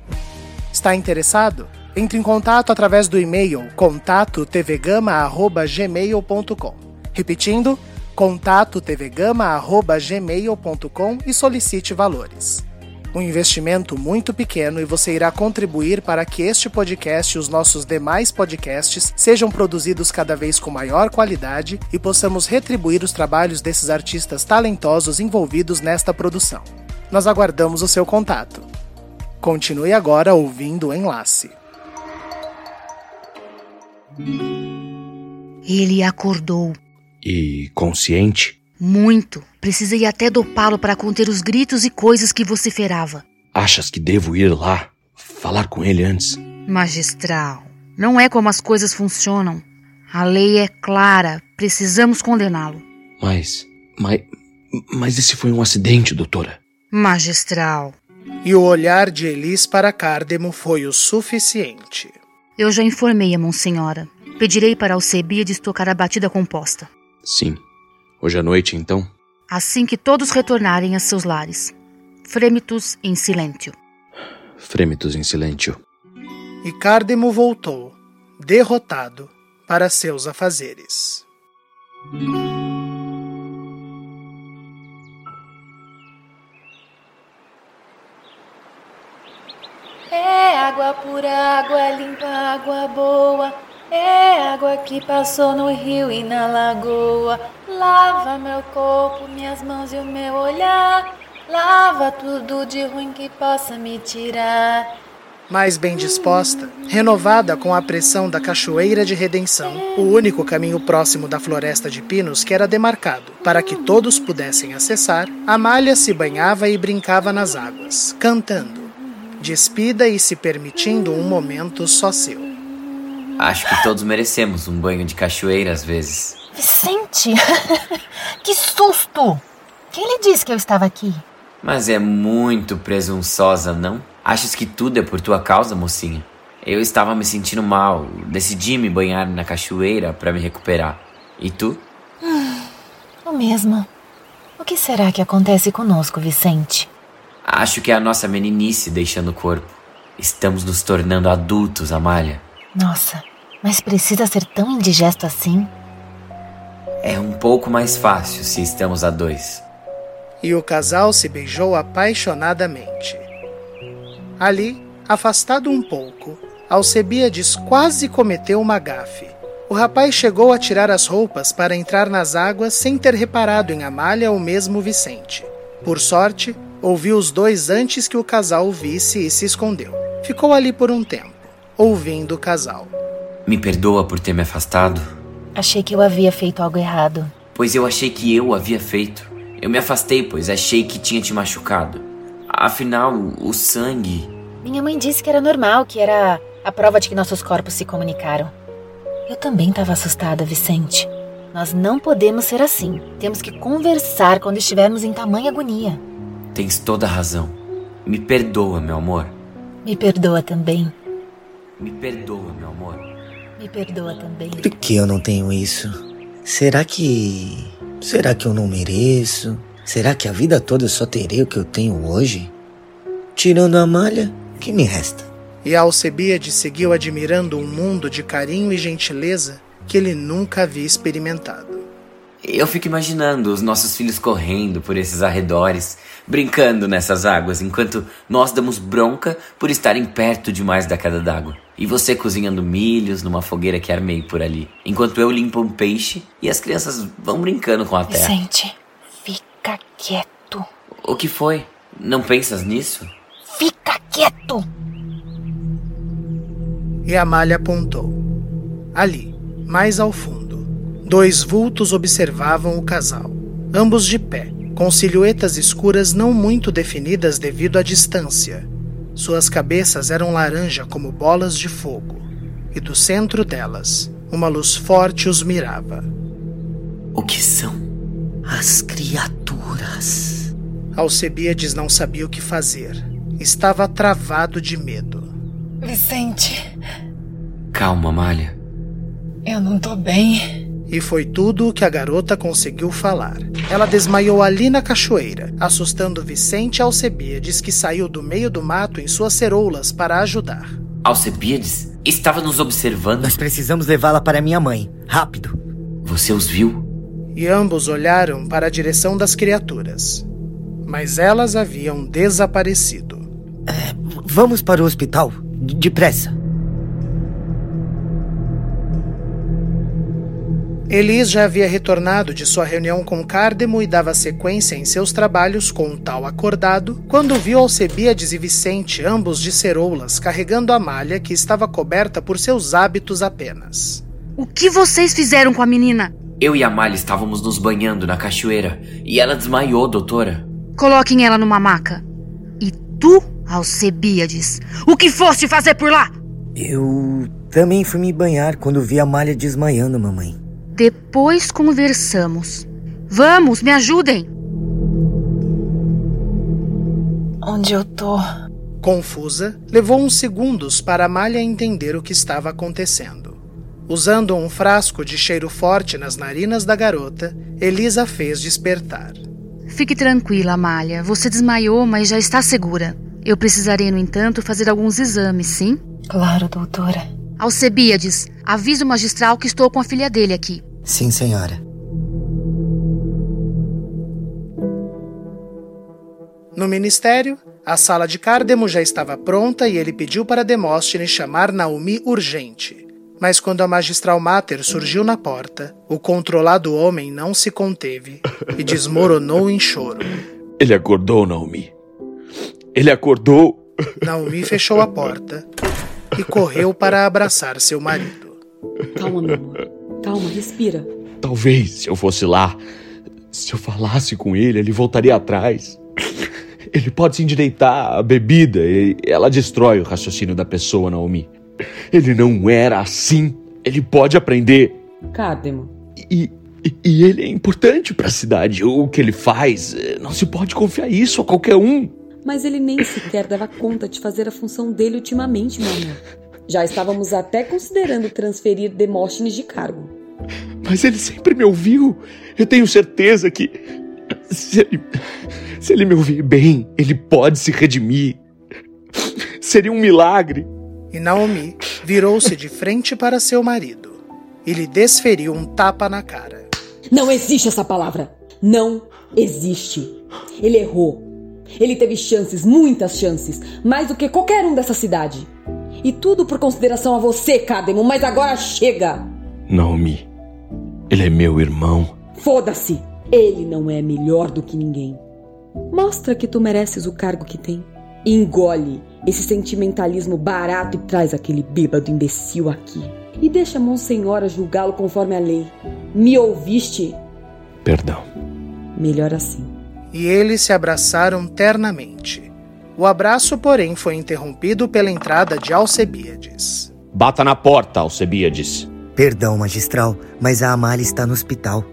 Speaker 1: Está interessado? Entre em contato através do e-mail contato tvgama@gmail.com. Repetindo, contato tvgama@gmail.com e solicite valores. Um investimento muito pequeno e você irá contribuir para que este podcast e os nossos demais podcasts sejam produzidos cada vez com maior qualidade e possamos retribuir os trabalhos desses artistas talentosos envolvidos nesta produção. Nós aguardamos o seu contato. Continue agora ouvindo o enlace.
Speaker 9: Ele acordou.
Speaker 11: E consciente?
Speaker 9: Muito. Precisei até dopá-lo para conter os gritos e coisas que vociferava.
Speaker 11: Achas que devo ir lá? Falar com ele antes?
Speaker 9: Magistral, não é como as coisas funcionam. A lei é clara. Precisamos condená-lo.
Speaker 11: Mas. Mas. Mas esse foi um acidente, doutora.
Speaker 9: Magistral.
Speaker 1: E o olhar de Elis para Cardemo foi o suficiente.
Speaker 9: Eu já informei a Monsenhora. Pedirei para Alcebiades tocar a batida composta.
Speaker 11: Sim. Hoje à noite, então?
Speaker 9: Assim que todos retornarem a seus lares. Fremitus em silêncio.
Speaker 11: Fremitus em silêncio.
Speaker 1: E Cardemo voltou, derrotado, para seus afazeres.
Speaker 17: É água pura, água limpa, água boa. É água que passou no rio e na lagoa. Lava meu corpo, minhas mãos e o meu olhar. Lava tudo de ruim que possa me tirar.
Speaker 1: Mais bem disposta, renovada com a pressão da Cachoeira de Redenção, o único caminho próximo da floresta de pinos que era demarcado para que todos pudessem acessar, Amália se banhava e brincava nas águas, cantando, despida e se permitindo um momento só seu.
Speaker 5: Acho que todos merecemos um banho de cachoeira às vezes.
Speaker 3: Vicente! que susto! Quem lhe disse que eu estava aqui?
Speaker 5: Mas é muito presunçosa, não? Achas que tudo é por tua causa, mocinha? Eu estava me sentindo mal, decidi me banhar na cachoeira para me recuperar. E tu?
Speaker 3: Hum, o mesmo. O que será que acontece conosco, Vicente?
Speaker 5: Acho que é a nossa meninice deixando o corpo. Estamos nos tornando adultos, Amália.
Speaker 3: Nossa, mas precisa ser tão indigesto assim?
Speaker 5: É um pouco mais fácil se estamos a dois.
Speaker 1: E o casal se beijou apaixonadamente. Ali, afastado um pouco, Alcebiades quase cometeu uma gafe. O rapaz chegou a tirar as roupas para entrar nas águas sem ter reparado em Amália ou mesmo Vicente. Por sorte, ouviu os dois antes que o casal o visse e se escondeu. Ficou ali por um tempo, ouvindo o casal.
Speaker 5: Me perdoa por ter me afastado?
Speaker 3: Achei que eu havia feito algo errado.
Speaker 5: Pois eu achei que eu havia feito. Eu me afastei, pois achei que tinha te machucado. Afinal, o sangue.
Speaker 3: Minha mãe disse que era normal, que era a prova de que nossos corpos se comunicaram. Eu também estava assustada, Vicente. Nós não podemos ser assim. Temos que conversar quando estivermos em tamanha agonia.
Speaker 5: Tens toda a razão. Me perdoa, meu amor.
Speaker 3: Me perdoa também.
Speaker 5: Me perdoa, meu amor.
Speaker 3: Me perdoa também.
Speaker 8: Por que eu não tenho isso? Será que. Será que eu não mereço? Será que a vida toda eu só terei o que eu tenho hoje? Tirando a malha, o que me resta?
Speaker 1: E Alcebiades seguiu admirando um mundo de carinho e gentileza que ele nunca havia experimentado.
Speaker 5: Eu fico imaginando os nossos filhos correndo por esses arredores, brincando nessas águas, enquanto nós damos bronca por estarem perto demais da queda d'água. E você cozinhando milhos numa fogueira que armei por ali, enquanto eu limpo um peixe e as crianças vão brincando com a terra.
Speaker 3: Vicente, fica quieto.
Speaker 5: O que foi? Não pensas nisso?
Speaker 3: Fica quieto!
Speaker 1: E Amália apontou. Ali, mais ao fundo, dois vultos observavam o casal, ambos de pé, com silhuetas escuras não muito definidas devido à distância. Suas cabeças eram laranja como bolas de fogo, e do centro delas, uma luz forte os mirava.
Speaker 5: O que são?
Speaker 8: As criaturas.
Speaker 1: Alcebiades não sabia o que fazer. Estava travado de medo.
Speaker 3: Vicente.
Speaker 5: Calma, Malha.
Speaker 3: Eu não tô bem.
Speaker 1: E foi tudo o que a garota conseguiu falar. Ela desmaiou ali na cachoeira, assustando Vicente Alcebiades, que saiu do meio do mato em suas ceroulas para ajudar.
Speaker 5: Alcebiades estava nos observando.
Speaker 8: Nós precisamos levá-la para minha mãe. Rápido.
Speaker 5: Você os viu?
Speaker 1: E ambos olharam para a direção das criaturas. Mas elas haviam desaparecido.
Speaker 8: É, vamos para o hospital. Depressa.
Speaker 1: Elis já havia retornado de sua reunião com Cardemo e dava sequência em seus trabalhos com um tal acordado, quando viu Alcebiades e Vicente, ambos de ceroulas, carregando a malha que estava coberta por seus hábitos apenas.
Speaker 9: O que vocês fizeram com a menina?
Speaker 5: Eu e a Malha estávamos nos banhando na cachoeira e ela desmaiou, doutora.
Speaker 9: Coloquem ela numa maca. E tu, Alcebiades, o que foste fazer por lá?
Speaker 8: Eu também fui me banhar quando vi a malha desmaiando, mamãe.
Speaker 9: Depois conversamos. Vamos, me ajudem.
Speaker 12: Onde eu tô?
Speaker 1: Confusa, levou uns segundos para a malha entender o que estava acontecendo. Usando um frasco de cheiro forte nas narinas da garota, Elisa fez despertar.
Speaker 9: Fique tranquila, Malha. Você desmaiou, mas já está segura. Eu precisarei, no entanto, fazer alguns exames, sim?
Speaker 12: Claro, doutora.
Speaker 9: Alcebiades, avise o magistral que estou com a filha dele aqui.
Speaker 8: Sim, senhora.
Speaker 1: No ministério, a sala de Cardemo já estava pronta e ele pediu para Demóstenes chamar Naomi urgente. Mas quando a magistral Mater surgiu na porta, o controlado homem não se conteve e desmoronou em choro.
Speaker 11: Ele acordou, Naomi. Ele acordou.
Speaker 1: Naomi fechou a porta e correu para abraçar seu marido.
Speaker 2: Calma, meu amor. Calma, respira.
Speaker 11: Talvez, se eu fosse lá, se eu falasse com ele, ele voltaria atrás. Ele pode se endireitar a bebida e ela destrói o raciocínio da pessoa, Naomi. Ele não era assim. Ele pode aprender.
Speaker 2: Cardemo.
Speaker 11: E, e, e ele é importante para a cidade. O que ele faz, não se pode confiar isso a qualquer um.
Speaker 2: Mas ele nem sequer dava conta de fazer a função dele ultimamente, meu amor. Já estávamos até considerando transferir Demóstenes de cargo.
Speaker 11: Mas ele sempre me ouviu. Eu tenho certeza que. Se ele, se ele me ouvir bem, ele pode se redimir. Seria um milagre.
Speaker 1: E Naomi virou-se de frente para seu marido e lhe desferiu um tapa na cara.
Speaker 2: Não existe essa palavra. Não existe. Ele errou. Ele teve chances, muitas chances, mais do que qualquer um dessa cidade. E tudo por consideração a você, Cademo, mas agora chega!
Speaker 11: Naomi, ele é meu irmão.
Speaker 2: Foda-se! Ele não é melhor do que ninguém. Mostra que tu mereces o cargo que tem. Engole esse sentimentalismo barato e traz aquele bêbado imbecil aqui. E deixa a Monsenhora julgá-lo conforme a lei. Me ouviste?
Speaker 11: Perdão.
Speaker 2: Melhor assim.
Speaker 1: E eles se abraçaram ternamente. O abraço, porém, foi interrompido pela entrada de Alcebiades.
Speaker 11: Bata na porta, Alcebiades.
Speaker 8: Perdão, magistral, mas a Amália está no hospital.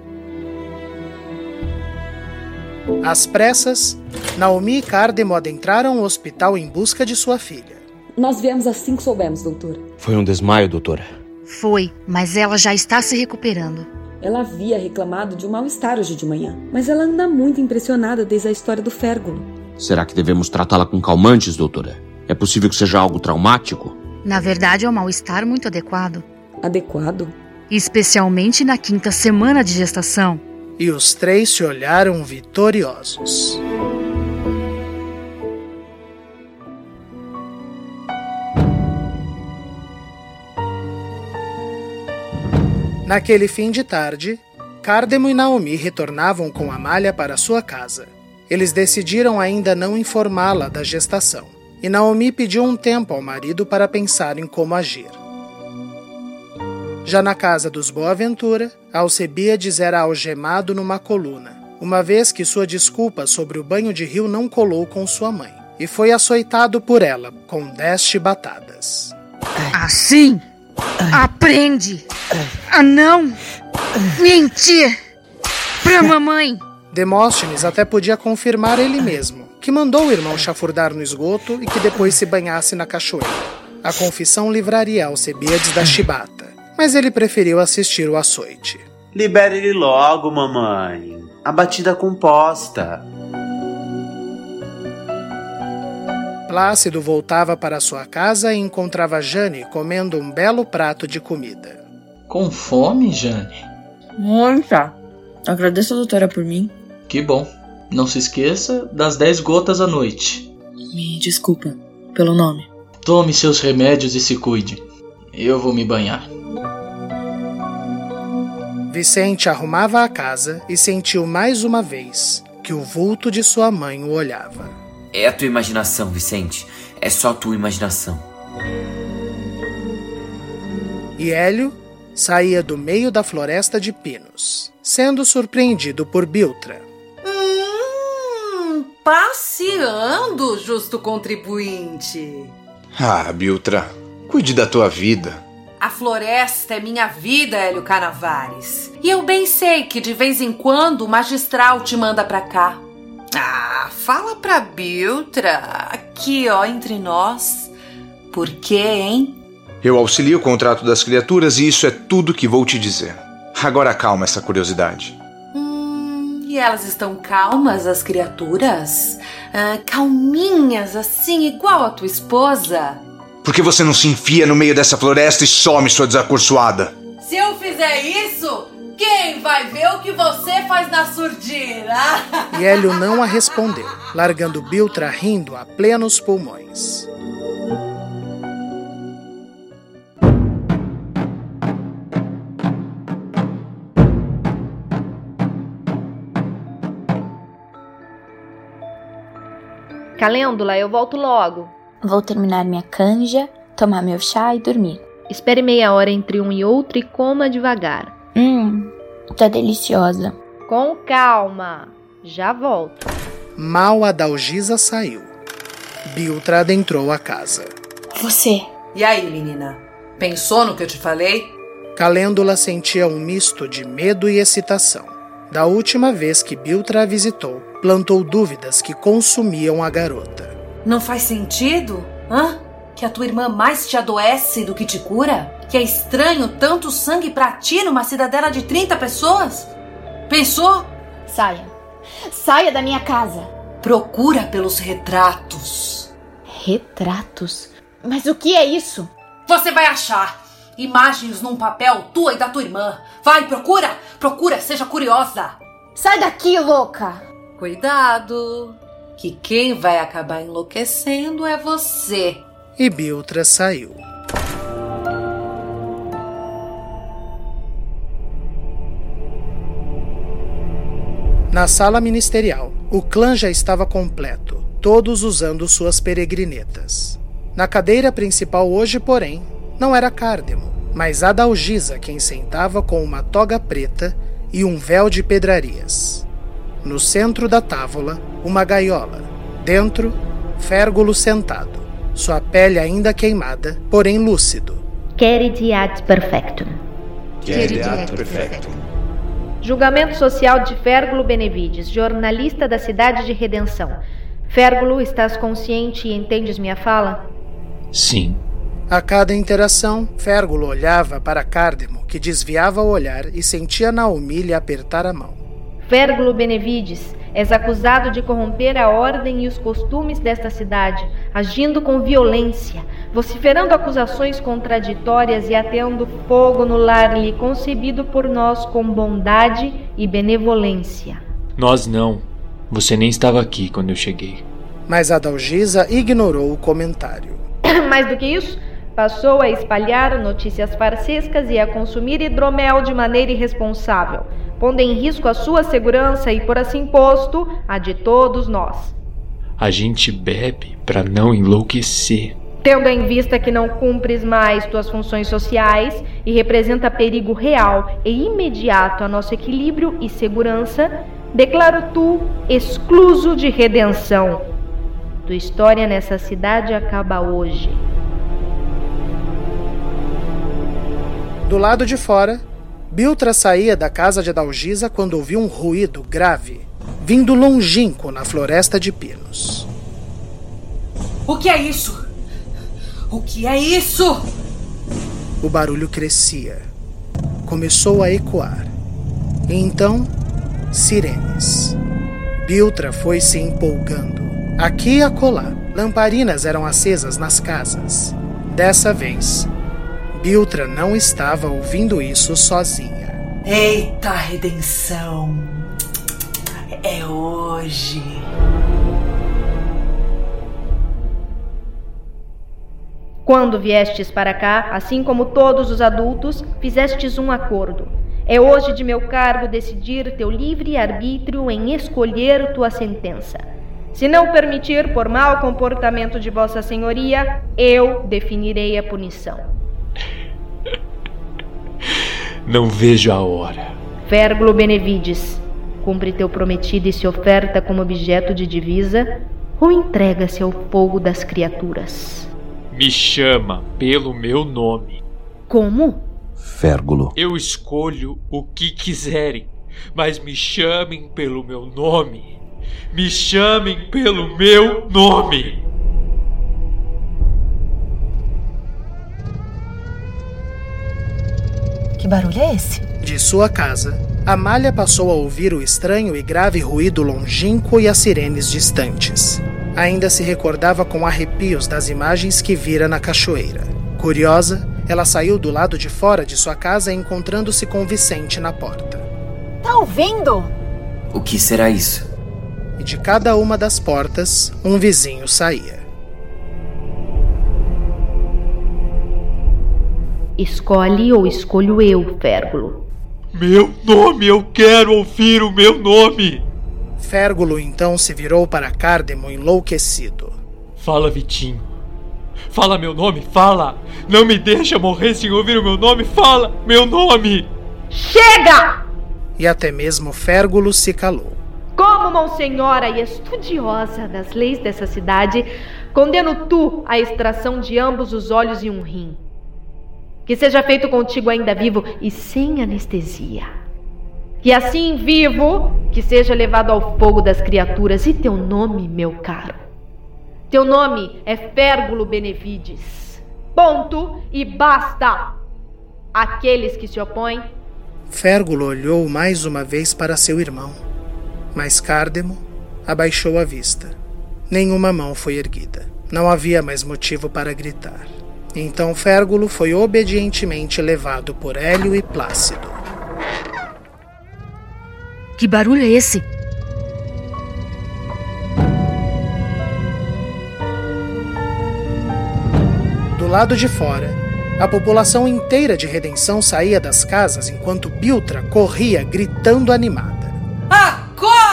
Speaker 1: Às pressas, Naomi e Cardemo adentraram o hospital em busca de sua filha.
Speaker 2: Nós viemos assim que soubemos, doutora.
Speaker 11: Foi um desmaio, doutora.
Speaker 9: Foi, mas ela já está se recuperando.
Speaker 2: Ela havia reclamado de um mal-estar hoje de manhã, mas ela anda muito impressionada desde a história do férgulo.
Speaker 11: Será que devemos tratá-la com calmantes, doutora? É possível que seja algo traumático?
Speaker 9: Na verdade, é um mal-estar muito adequado.
Speaker 2: Adequado?
Speaker 9: Especialmente na quinta semana de gestação.
Speaker 1: E os três se olharam vitoriosos. Naquele fim de tarde, Cardemo e Naomi retornavam com Amália para sua casa. Eles decidiram ainda não informá-la da gestação, e Naomi pediu um tempo ao marido para pensar em como agir. Já na casa dos Boaventura, Alcebiades era algemado numa coluna, uma vez que sua desculpa sobre o banho de rio não colou com sua mãe, e foi açoitado por ela com dez chibatadas.
Speaker 9: Assim? Aprende a não mentir pra mamãe.
Speaker 1: Demóstenes até podia confirmar ele mesmo, que mandou o irmão chafurdar no esgoto e que depois se banhasse na cachoeira. A confissão livraria Alcebiades da chibata, mas ele preferiu assistir o açoite.
Speaker 10: Libere ele logo, mamãe. A batida composta.
Speaker 1: Plácido voltava para sua casa e encontrava Jane comendo um belo prato de comida.
Speaker 15: Com fome, Jane?
Speaker 12: Muita. Agradeço a doutora por mim.
Speaker 15: Que bom. Não se esqueça das 10 gotas à noite.
Speaker 12: Me desculpa pelo nome.
Speaker 15: Tome seus remédios e se cuide. Eu vou me banhar.
Speaker 1: Vicente arrumava a casa e sentiu mais uma vez que o vulto de sua mãe o olhava.
Speaker 5: É a tua imaginação, Vicente. É só tua imaginação.
Speaker 1: E Hélio saía do meio da floresta de pinos, sendo surpreendido por Biltra.
Speaker 7: Hum, passeando, justo contribuinte.
Speaker 4: Ah, Biltra, cuide da tua vida.
Speaker 7: A floresta é minha vida, Hélio Canavares. E eu bem sei que de vez em quando o magistral te manda pra cá. Ah, fala pra Biltra, aqui ó, entre nós. Por quê, hein?
Speaker 4: Eu auxilio o contrato das criaturas e isso é tudo que vou te dizer. Agora calma essa curiosidade.
Speaker 7: Hum, e elas estão calmas, as criaturas? Ah, calminhas, assim, igual a tua esposa?
Speaker 4: Por que você não se enfia no meio dessa floresta e some, sua desacursoada?
Speaker 7: Se eu fizer isso, quem vai ver o que você faz na surdina?
Speaker 1: E Hélio não a respondeu, largando Biltra rindo a plenos pulmões.
Speaker 18: Calêndula, eu volto logo.
Speaker 19: Vou terminar minha canja, tomar meu chá e dormir.
Speaker 18: Espere meia hora entre um e outro e coma devagar.
Speaker 19: Tá deliciosa.
Speaker 18: Com calma. Já volto.
Speaker 1: Mal a Dalgisa saiu. Biltra adentrou a casa.
Speaker 19: Você.
Speaker 7: E aí, menina? Pensou no que eu te falei?
Speaker 1: Calêndula sentia um misto de medo e excitação. Da última vez que Biltra a visitou, plantou dúvidas que consumiam a garota.
Speaker 7: Não faz sentido? Hã? Que a tua irmã mais te adoece do que te cura? Que é estranho tanto sangue pra ti numa cidadela de 30 pessoas? Pensou?
Speaker 19: Saia. Saia da minha casa.
Speaker 7: Procura pelos retratos.
Speaker 19: Retratos? Mas o que é isso?
Speaker 7: Você vai achar. Imagens num papel tua e da tua irmã. Vai, procura! Procura, seja curiosa.
Speaker 19: Sai daqui, louca!
Speaker 7: Cuidado, que quem vai acabar enlouquecendo é você.
Speaker 1: E Biltra saiu. Na sala ministerial, o clã já estava completo, todos usando suas peregrinetas. Na cadeira principal hoje, porém, não era Cárdemo, mas Adalgisa quem sentava com uma toga preta e um véu de pedrarias. No centro da távola, uma gaiola. Dentro, Férgulo sentado, sua pele ainda queimada, porém lúcido.
Speaker 18: Querid ad perfectum.
Speaker 4: Querid ad perfectum.
Speaker 18: Julgamento social de Férgulo Benevides, jornalista da cidade de Redenção. Férgulo, estás consciente e entendes minha fala?
Speaker 11: Sim.
Speaker 1: A cada interação, Férgulo olhava para Cárdemo, que desviava o olhar e sentia Naomi lhe apertar a mão.
Speaker 18: Férgulo Benevides, és acusado de corromper a ordem e os costumes desta cidade, agindo com violência, vociferando acusações contraditórias e atendo fogo no lar lhe concebido por nós com bondade e benevolência.
Speaker 11: Nós não. Você nem estava aqui quando eu cheguei.
Speaker 1: Mas Adalgisa ignorou o comentário.
Speaker 18: Mais do que isso, passou a espalhar notícias farsescas e a consumir hidromel de maneira irresponsável, pondo em risco a sua segurança e, por assim posto, a de todos nós.
Speaker 11: A gente bebe para não enlouquecer.
Speaker 18: Tendo em vista que não cumpres mais tuas funções sociais e representa perigo real e imediato a nosso equilíbrio e segurança, declaro tu excluso de redenção. Tua história nessa cidade acaba hoje.
Speaker 1: Do lado de fora, Biltra saía da casa de Adalgisa quando ouviu um ruído grave, vindo longínquo na floresta de pinos.
Speaker 7: O que é isso? O que é isso?
Speaker 1: O barulho crescia. Começou a ecoar. E então, sirenes. Biltra foi se empolgando. Aqui e acolá, lamparinas eram acesas nas casas. Dessa vez, Biltra não estava ouvindo isso sozinha.
Speaker 7: Eita redenção! É hoje!
Speaker 18: Quando viestes para cá, assim como todos os adultos, fizestes um acordo. É hoje de meu cargo decidir teu livre arbítrio em escolher tua sentença. Se não permitir por mau comportamento de Vossa Senhoria, eu definirei a punição.
Speaker 6: Não vejo a hora.
Speaker 18: Férgulo Benevides, cumpre teu prometido e se oferta como objeto de divisa, ou entrega-se ao fogo das criaturas?
Speaker 6: Me chama pelo meu nome.
Speaker 18: Como?
Speaker 11: Férgulo.
Speaker 6: Eu escolho o que quiserem, mas me chamem pelo meu nome. Me chamem pelo meu nome.
Speaker 3: Que barulho é esse?
Speaker 1: De sua casa, Amália passou a ouvir o estranho e grave ruído longínquo e as sirenes distantes. Ainda se recordava com arrepios das imagens que vira na cachoeira. Curiosa, ela saiu do lado de fora de sua casa encontrando-se com Vicente na porta.
Speaker 3: Tá ouvindo?
Speaker 5: O que será isso?
Speaker 1: E de cada uma das portas, um vizinho saía.
Speaker 18: Escolhe ou escolho eu, Férgulo?
Speaker 6: Meu nome, eu quero ouvir o meu nome!
Speaker 1: Férgulo então se virou para Cárdemo enlouquecido.
Speaker 6: Fala, Vitinho. Fala meu nome, fala! Não me deixa morrer sem ouvir o meu nome, fala meu nome!
Speaker 18: Chega!
Speaker 1: E até mesmo Férgulo se calou.
Speaker 18: Como monsenhora e estudiosa das leis dessa cidade, condeno tu a extração de ambos os olhos e um rim. Que seja feito contigo ainda vivo e sem anestesia. Que assim vivo, que seja levado ao fogo das criaturas e teu nome, meu caro. Teu nome é Férgulo Benevides. Ponto e basta! Aqueles que se opõem.
Speaker 1: Férgulo olhou mais uma vez para seu irmão, mas Cárdemo abaixou a vista. Nenhuma mão foi erguida. Não havia mais motivo para gritar. Então Férgulo foi obedientemente levado por Hélio e Plácido.
Speaker 9: Que barulho é esse?
Speaker 1: Do lado de fora, a população inteira de Redenção saía das casas enquanto Biltra corria gritando animada.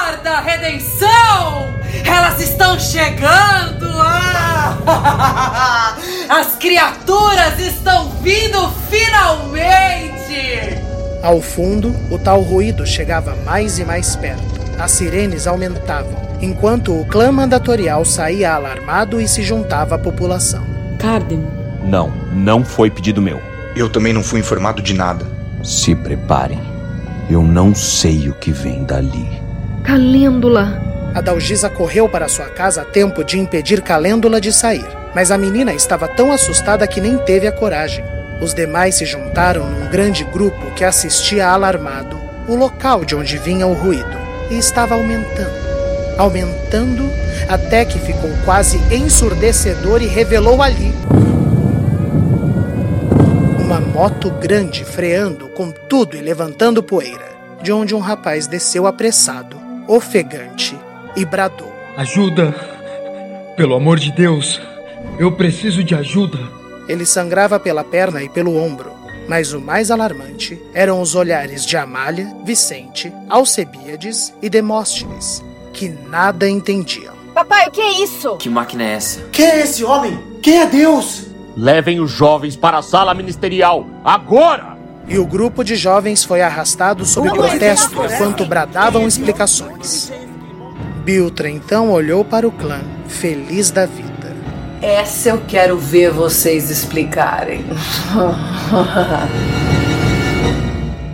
Speaker 7: Acorda, Redenção! Elas estão chegando! Ah! As criaturas estão vindo finalmente!
Speaker 1: Ao fundo, o tal ruído chegava mais e mais perto. As sirenes aumentavam, enquanto o clã mandatorial saía alarmado e se juntava à população.
Speaker 2: Cárdemo.
Speaker 11: Não, não foi pedido meu.
Speaker 4: Eu também não fui informado de nada.
Speaker 11: Se preparem. Eu não sei o que vem dali.
Speaker 18: Calêndula.
Speaker 1: A Dalgisa correu para sua casa a tempo de impedir Calêndula de sair, mas a menina estava tão assustada que nem teve a coragem. Os demais se juntaram num grande grupo que assistia alarmado o local de onde vinha o ruído e estava aumentando, aumentando até que ficou quase ensurdecedor e revelou ali uma moto grande freando com tudo e levantando poeira, de onde um rapaz desceu apressado, ofegante e bradou:
Speaker 6: Ajuda! Pelo amor de Deus, eu preciso de ajuda.
Speaker 1: Ele sangrava pela perna e pelo ombro, mas o mais alarmante eram os olhares de Amália, Vicente, Alcebíades e Demóstenes, que nada entendiam.
Speaker 3: Papai, o que é isso?
Speaker 5: Que máquina é essa?
Speaker 10: Quem é esse homem? Quem é Deus?
Speaker 11: Levem os jovens para a sala ministerial, agora!
Speaker 1: E o grupo de jovens foi arrastado sob protesto enquanto bradavam explicações. Biltra então olhou para o clã, feliz da vida.
Speaker 7: Essa eu quero ver vocês explicarem.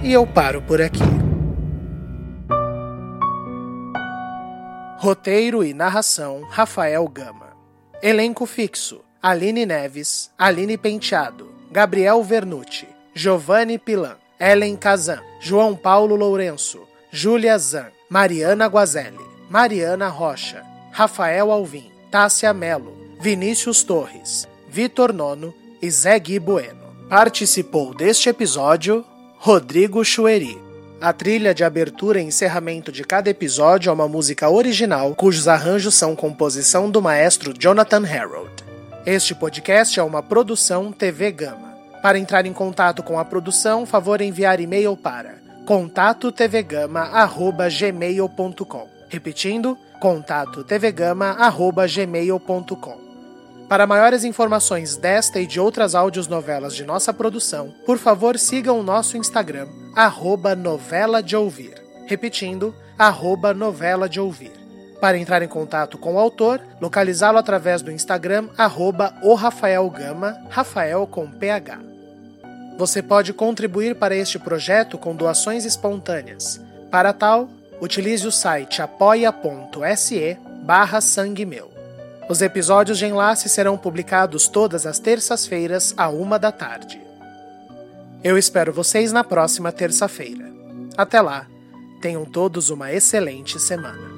Speaker 1: E eu paro por aqui. Roteiro e narração: Rafael Gama. Elenco fixo: Aline Neves, Aline Penteado, Gabriel Vernucci, Giovanni Pilan, Ellen Kazan, João Paulo Lourenço, Júlia Zan, Mariana Guazelli, Mariana Rocha, Rafael Alvim, Tássia Melo, Vinícius Torres, Vitor Nono e Zé Gui Bueno. Participou deste episódio Rodrigo Chueri. A trilha de abertura e encerramento de cada episódio é uma música original, cujos arranjos são composição do maestro Jonathan Harold. Este podcast é uma produção TV Gama. Para entrar em contato com a produção, favor enviar e-mail para contatotvgama@gmail.com. Repetindo, contatotvgama@gmail.com. Para maiores informações desta e de outras áudios-novelas de nossa produção, por favor sigam o nosso Instagram, arroba novela de ouvir. Repetindo, arroba novela de ouvir. Para entrar em contato com o autor, localizá-lo através do Instagram, arroba o Rafael Gama, Rafael com PH. Você pode contribuir para este projeto com doações espontâneas. Para tal, utilize o site apoia.se barra sangue meu. Os episódios de Enlace serão publicados todas as terças-feiras, à uma da tarde. Eu espero vocês na próxima terça-feira. Até lá, tenham todos uma excelente semana.